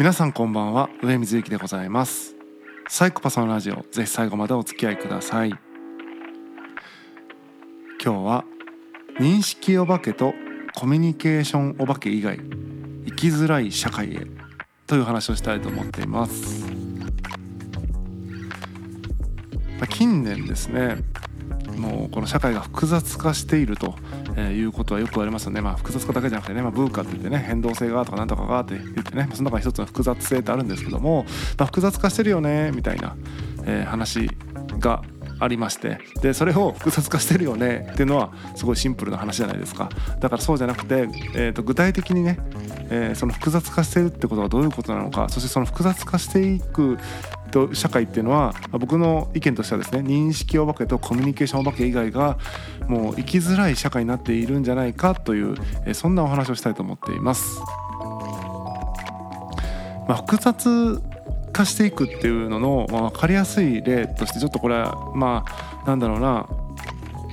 皆さんこんばんは。上水幸でございます。サイコパスのラジオぜひ最後までお付き合いください。今日は認識お化けとコミュニケーションお化け以外生きづらい社会へという話をしたいと思っています。近年ですねもうこの社会が複雑化しているとえ、いうことはよくありますよね、まあ、複雑化だけじゃなくてね、まあ、ブーカって言ってね変動性がとかなんとかがって言ってねその中に一つの複雑性ってあるんですけども、まあ、複雑化してるよねみたいな、え、話がありまして。でそれを複雑化してるよねっていうのはすごいシンプルな話じゃないですか。だからそうじゃなくて、えー、と具体的にね、えー、その複雑化してるってことはどういうことなのかそしてその複雑化していくと社会っていうのは僕の意見としてはですね認識お化けとコミュニケーションお化け以外がもう生きづらい社会になっているんじゃないかというそんなお話をしたいと思っています。まあ、複雑化していくっていうのの、まあ、分かりやすい例としてちょっとこれはまあなんだろうな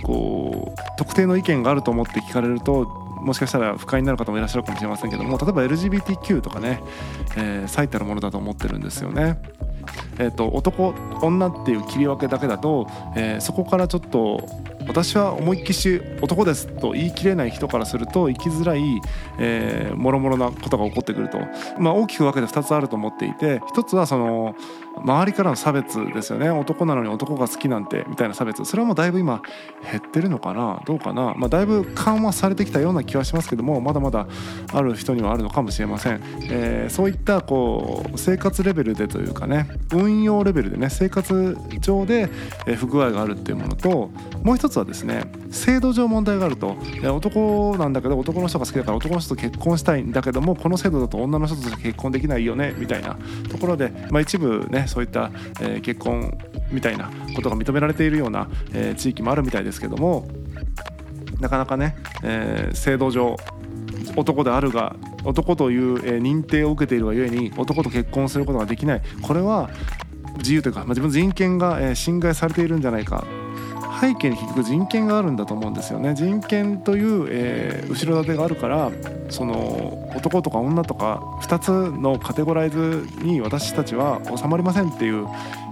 こう特定の意見があると思って聞かれるともしかしたら不快になる方もいらっしゃるかもしれませんけども例えば LGBTQ とかね、えー、最たるものだと思ってるんですよね。えーと、男女っていう切り分けだけだと、えー、そこからちょっと私は思いっきし男ですと言い切れない人からすると生きづらい、え、もろもろなことが起こってくると、まあ、大きく分けて2つあると思っていて1つはその周りからの差別ですよね。男なのに男が好きなんてみたいな差別。それはもうだいぶ今減ってるのかな？どうかな、まあ、だいぶ緩和されてきたような気はしますけどもまだまだある人にはあるのかもしれません、えー、そういったこう生活レベルでというかね運用レベルでね生活上で不具合があるっていうものともう一つはですね制度上問題があると。男なんだけど男の人が好きだから男の人と結婚したいんだけどもこの制度だと女の人としか結婚できないよねみたいなところで、まあ、一部ねそういった、えー、結婚みたいなことが認められているような、えー、地域もあるみたいですけどもなかなかね、えー、制度上男であるが男という、え、認定を受けているがゆえに男と結婚することができない。これは自由というか、まあ、自分の人権が、え、侵害されているんじゃないか背景に結局人権があるんだと思うんですよね。人権という、えー、後ろ盾があるからその男とか女とか2つのカテゴライズに私たちは収まりませんっていう、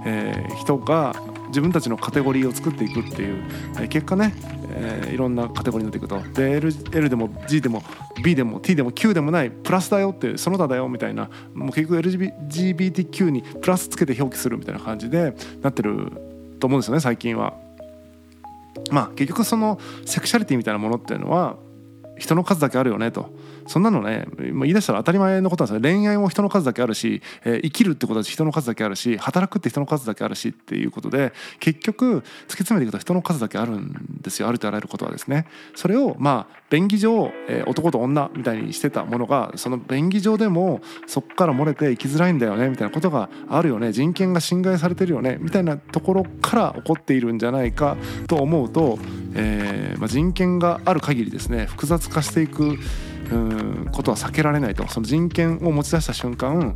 えー、人が自分たちのカテゴリーを作っていくっていう、えー、結果ね、えー、いろんなカテゴリーになっていくと。で L, L でも G でも B でも T でも Q でもないプラスだよってその他だよみたいな。もう結局 LGBTQ にプラスつけて表記するみたいな感じでなってると思うんですよね最近は。まあ結局そのセクシャリティみたいなものっていうのは人の数だけあるよねと。そんなのね言い出したら当たり前のことなんですよ恋愛も人の数だけあるし、えー、生きるってことは人の数だけあるし働くって人の数だけあるしっていうことで結局突き詰めていくと人の数だけあるんですよ。あるとあらゆることはですね。それをまあ便宜上、えー、男と女みたいにしてたものがその便宜上でもそこから漏れて生きづらいんだよねみたいなことがあるよね。人権が侵害されてるよねみたいなところから起こっているんじゃないかと思うと、えーまあ、人権がある限りですね複雑化していくうんことは避けられないとその人権を持ち出した瞬間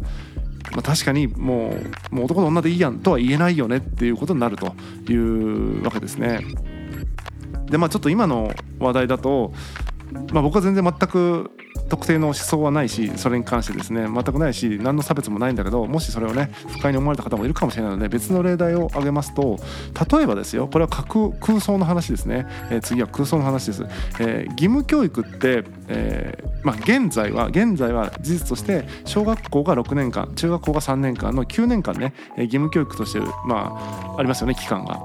まあ、確かにもうもう男と女でいいやんとは言えないよねっていうことになるというわけですね。でまあちょっと今の話題だと、まあ、僕は全然全く特定の思想はないしそれに関してですね全くないし何の差別もないんだけどもしそれをね不快に思われた方もいるかもしれないので別の例題を挙げますと例えばですよこれは架空想の話ですね、えー、次は空想の話です、えー、義務教育って、えー、まあ、現在は現在は事実として小学校が6年間中学校が3年間の9年間ね義務教育としてまあありますよね期間が。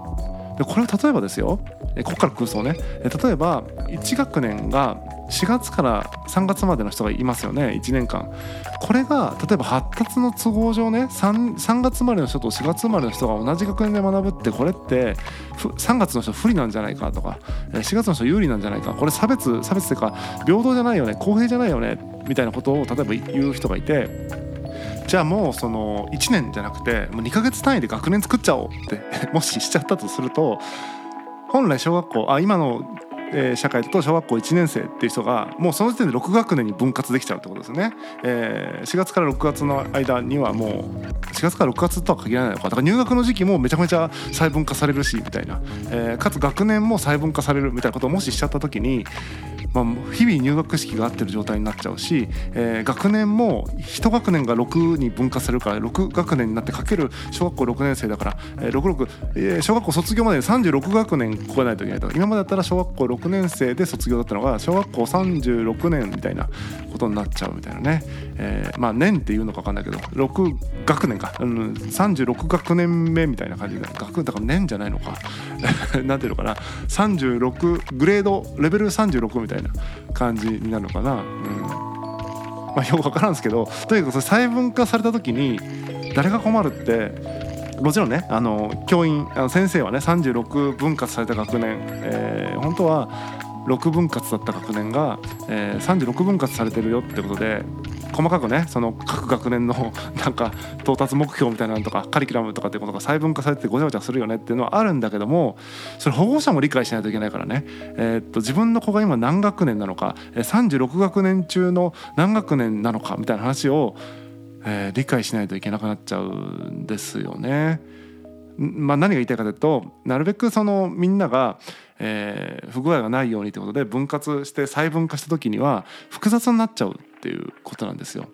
でこれは例えばですよここから空想ね。例えば1学年が4月から3月までの人がいますよね1年間。これが例えば発達の都合上ね 3, 3月生まれの人と4月生まれの人が同じ学年で学ぶってこれって3月の人不利なんじゃないかとか4月の人有利なんじゃないか。これ差別差別っていうか平等じゃないよね公平じゃないよねみたいなことを例えば言う人がいてじゃあもうその1年じゃなくてもう2ヶ月単位で学年作っちゃおうって もししちゃったとすると本来小学校あ今のえー、社会だと小学校1年生っていう人がもうその時点で6学年に分割できちゃうってことですね、えー、4月から6月の間にはもう4月から6月とは限らないのか。だから入学の時期もめちゃめちゃ細分化されるしみたいな、えー、かつ学年も細分化されるみたいなことをもししちゃった時にまあ、日々入学式が合ってる状態になっちゃうし、えー、学年も1学年が6に分割されるから6学年になってかける小学校6年生だから、えー、66、えー、小学校卒業までに36学年超えないといけないと。今までだったら小学校6年生で卒業だったのが小学校36年みたいなことになっちゃうみたいなね、えー、まあ年っていうのか分かんないけど6学年か、うん、36学年目みたいな感じで。学だから年じゃないのか。なんていうのかな。36グレードレベル36みたいな。感じになるのかな、うん。まあ、よく分からんですけどとにかく細分化された時に誰が困るってもちろんねあの教員あの先生はね36分割された学年、えー、本当は6分割だった学年が、えー、36分割されてるよってことで細かくねその各学年の なんか到達目標みたいなのとかカリキュラムとかってことが細分化されてごちゃごちゃするよねっていうのはあるんだけどもそれ保護者も理解しないといけないからね、えー、っと自分の子が今何学年なのか36学年中の何学年なのかみたいな話を、えー、理解しないといけなくなっちゃうんですよね。まあ、何が言いたいかというとなるべくそのみんなが、えー、不具合がないようにということで分割して細分化した時には複雑になっちゃうっていうことなんですよ。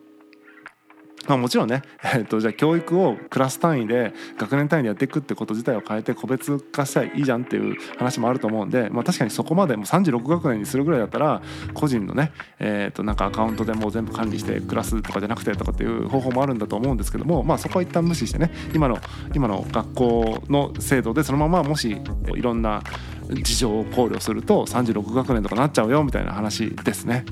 まあ、もちろんね、えー、とじゃあ教育をクラス単位で学年単位でやっていくってこと自体を変えて個別化したらいいじゃんっていう話もあると思うんで、まあ、確かにそこまでもう36学年にするぐらいだったら個人のね、えー、となんかアカウントでもう全部管理してクラスとかじゃなくてとかっていう方法もあるんだと思うんですけども、まあ、そこは一旦無視してね今の今の学校の制度でそのままもしいろんな事情を考慮すると36学年とかなっちゃうよみたいな話ですね。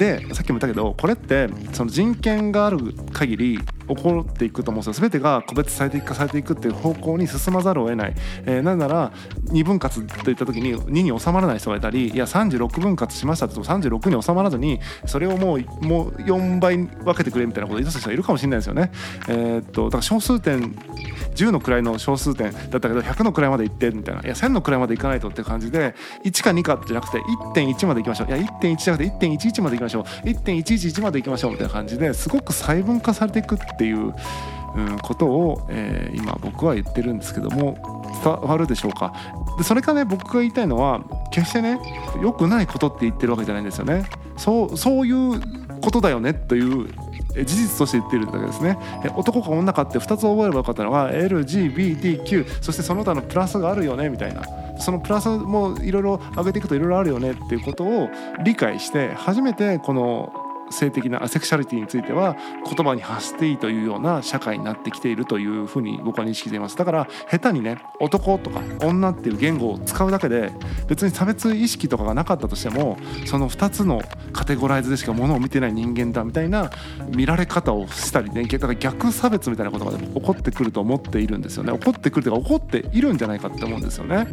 でさっきも言ったけどこれってその人権がある限り起こっていくと思うんですよ全てが個別最適化されていくっていう方向に進まざるを得ない、えー、なぜなら2分割といった時に2に収まらない人がいたりいや36分割しましたって言っても36に収まらずにそれをもうもう4倍分けてくれみたいなことを言い出す人がいるかもしれないですよね。えー、っとだから小数点10の位の小数点だったけど100の位まで行ってみたいな。いや1000の位まで行かないとって感じで1か2かじゃなくて1.1まで行きましょう。いや1.1じゃなくて1.11まで行きましょう。1.111まで行きましょうみたいな感じですごく細分化されていくっていううん、ことを、えー、今僕は言ってるんですけども伝わるでしょうか？でそれかね僕が言いたいのは決してね良くないことって言ってるわけじゃないんですよね。そうそういうことだよねという事実として言ってるだけですね。男か女かって2つ覚えればよかったのが LGBTQ そしてその他のプラスがあるよねみたいな。そのプラスもいろいろ上げていくといろいろあるよねっていうことを理解して初めてこの性的なセクシャリティについては言葉に発していいというような社会になってきているというふうに僕は認識していますだから下手にね男とか女っていう言語を使うだけで別に差別意識とかがなかったとしてもその2つのカテゴライズでしかものを見てない人間だみたいな見られ方をしたりねだから逆差別みたいなことがでも起こってくると思っているんですよね起こってくるというか起こっているんじゃないかって思うんですよね。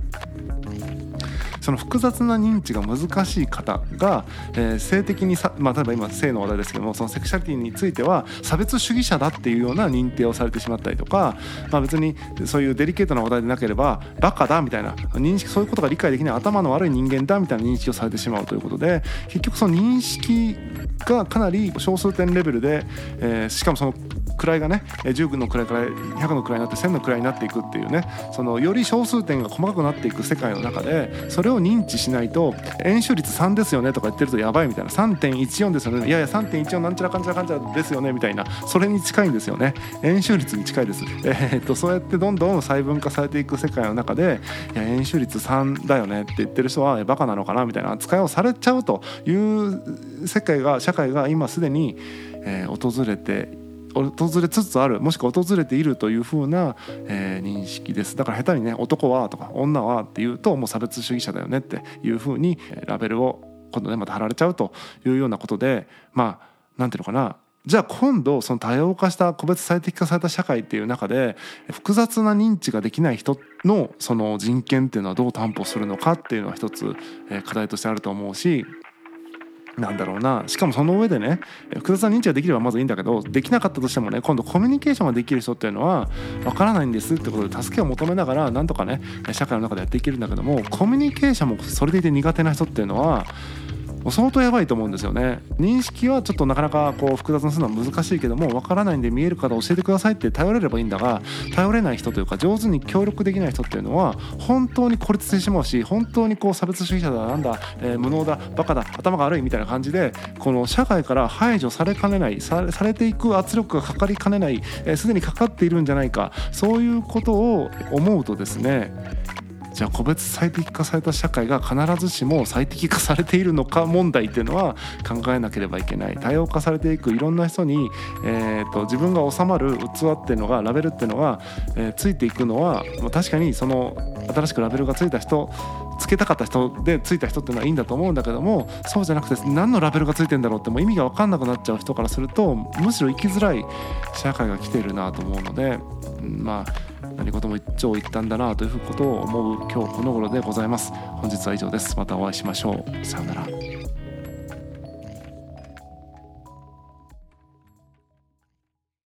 その複雑な認知が難しい方が、えー、性的にさ、まあ、例えば今性の話題ですけどもそのセクシャリティについては差別主義者だっていうような認定をされてしまったりとか、まあ、別にそういうデリケートな話題でなければバカだみたいな認識そういうことが理解できない頭の悪い人間だみたいな認識をされてしまうということで結局その認識がかなり小数点レベルで、えー、しかもその位がね10の位から100の位になって1000の位になっていくっていうねそのより小数点が細かくなっていく世界の中でそれを認知しないと円周率3ですよねとか言ってるとやばいみたいな3.14ですよね。いやいや3.14なんちゃらかんちゃらかんちゃらですよねみたいなそれに近いんですよね。円周率に近いです、えー、っとそうやってどんどん細分化されていく世界の中でいや円周率3だよねって言ってる人はバカなのかなみたいな扱いをされちゃうという世界が社会が今すでに、訪れて訪れつつあるもしくは訪れているというふうな、えー、認識ですだから下手にね男はとか女はっていうともう差別主義者だよねっていうふうにラベルを今度ねまた貼られちゃうというようなことでまあ何ていうのかなじゃあ今度その多様化した個別最適化された社会っていう中で複雑な認知ができない人のその人権っていうのはどう担保するのかっていうのは一つ課題としてあると思うしなんだろうな。しかもその上でね福田さん認知ができればまずいいんだけどできなかったとしてもね今度コミュニケーションができる人っていうのは分からないんですってことで助けを求めながらなんとかね社会の中でやっていけるんだけどもコミュニケーションもそれでいて苦手な人っていうのはもう相当やばいと思うんですよね。認識はちょっとなかなかこう複雑にするのは難しいけどもわからないんで見える方教えてくださいって頼れればいいんだが頼れない人というか上手に協力できない人っていうのは本当に孤立してしまうし本当にこう差別主義者だなんだ、えー、無能だバカだ頭が悪いみたいな感じでこの社会から排除されかねないされていく圧力がかかりかねないすで、えー、にかかっているんじゃないかそういうことを思うとですねじゃあ個別最適化された社会が必ずしも最適化されているのか問題っていうのは考えなければいけない。多様化されていくいろんな人に、えーと、自分が収まる器っていうのがラベルっていうのが、えー、ついていくのは確かにその新しくラベルがついた人つけたかった人でついた人っていうのはいいんだと思うんだけどもそうじゃなくて何のラベルがついてんだろうってもう意味が分かんなくなっちゃう人からするとむしろ生きづらい社会が来ているなと思うのでまあ何事も一長一短だなということを思う今日この頃でございます。本日は以上です。またお会いしましょう。さようなら。